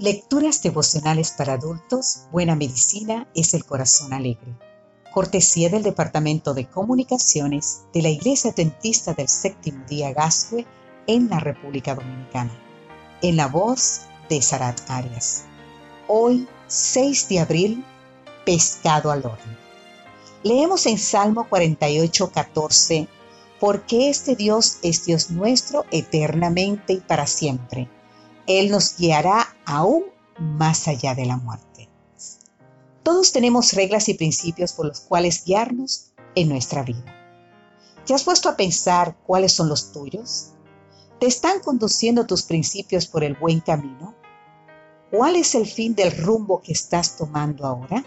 Lecturas devocionales para adultos, Buena Medicina es el Corazón Alegre. Cortesía del Departamento de Comunicaciones de la Iglesia Adventista del Séptimo Día Gascue en la República Dominicana. En la voz de Sarat Arias. Hoy, 6 de abril, pescado al horno. Leemos en Salmo 48, 14, porque este Dios es Dios nuestro eternamente y para siempre él nos guiará aún más allá de la muerte. Todos tenemos reglas y principios por los cuales guiarnos en nuestra vida. ¿Te has puesto a pensar cuáles son los tuyos? ¿Te están conduciendo tus principios por el buen camino? ¿Cuál es el fin del rumbo que estás tomando ahora?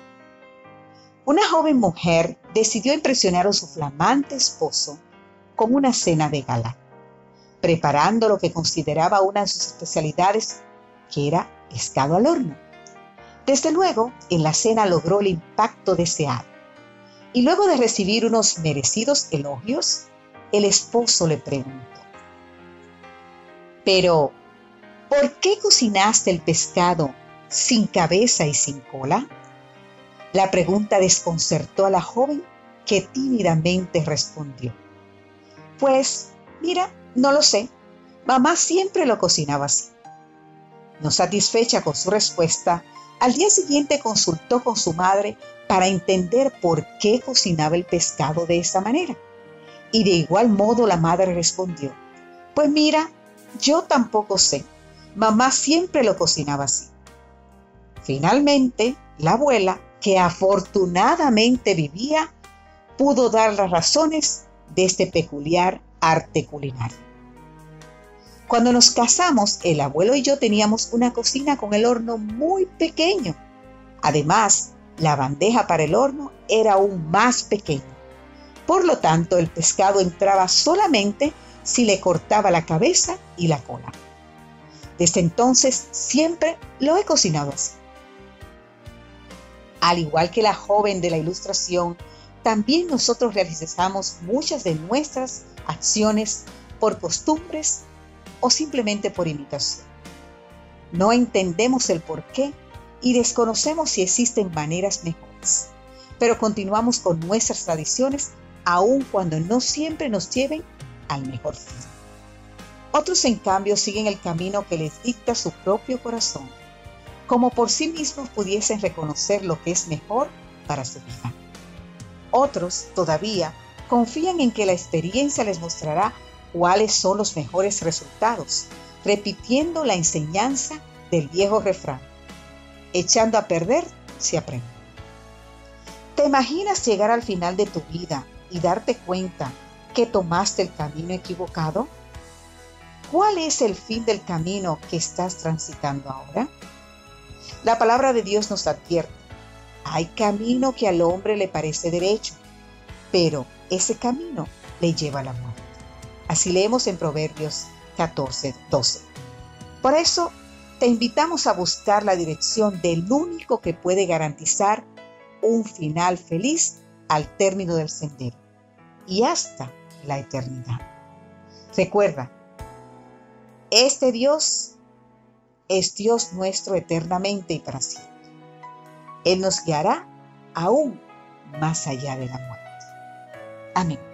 Una joven mujer decidió impresionar a su flamante esposo con una cena de gala preparando lo que consideraba una de sus especialidades, que era pescado al horno. Desde luego, en la cena logró el impacto deseado. Y luego de recibir unos merecidos elogios, el esposo le preguntó, pero, ¿por qué cocinaste el pescado sin cabeza y sin cola? La pregunta desconcertó a la joven que tímidamente respondió, pues, mira, no lo sé. Mamá siempre lo cocinaba así. No satisfecha con su respuesta, al día siguiente consultó con su madre para entender por qué cocinaba el pescado de esa manera. Y de igual modo la madre respondió, pues mira, yo tampoco sé. Mamá siempre lo cocinaba así. Finalmente, la abuela, que afortunadamente vivía, pudo dar las razones de este peculiar arte culinario. Cuando nos casamos, el abuelo y yo teníamos una cocina con el horno muy pequeño. Además, la bandeja para el horno era aún más pequeña. Por lo tanto, el pescado entraba solamente si le cortaba la cabeza y la cola. Desde entonces siempre lo he cocinado así. Al igual que la joven de la ilustración, también nosotros realizamos muchas de nuestras acciones por costumbres o simplemente por imitación. No entendemos el por qué y desconocemos si existen maneras mejores, pero continuamos con nuestras tradiciones aun cuando no siempre nos lleven al mejor fin. Otros, en cambio, siguen el camino que les dicta su propio corazón, como por sí mismos pudiesen reconocer lo que es mejor para su vida. Otros, todavía, confían en que la experiencia les mostrará cuáles son los mejores resultados, repitiendo la enseñanza del viejo refrán. Echando a perder, se aprende. ¿Te imaginas llegar al final de tu vida y darte cuenta que tomaste el camino equivocado? ¿Cuál es el fin del camino que estás transitando ahora? La palabra de Dios nos advierte, hay camino que al hombre le parece derecho, pero ese camino le lleva a la muerte. Así leemos en Proverbios 14, 12. Por eso, te invitamos a buscar la dirección del único que puede garantizar un final feliz al término del sendero y hasta la eternidad. Recuerda, este Dios es Dios nuestro eternamente y para siempre. Él nos guiará aún más allá de la muerte. Amén.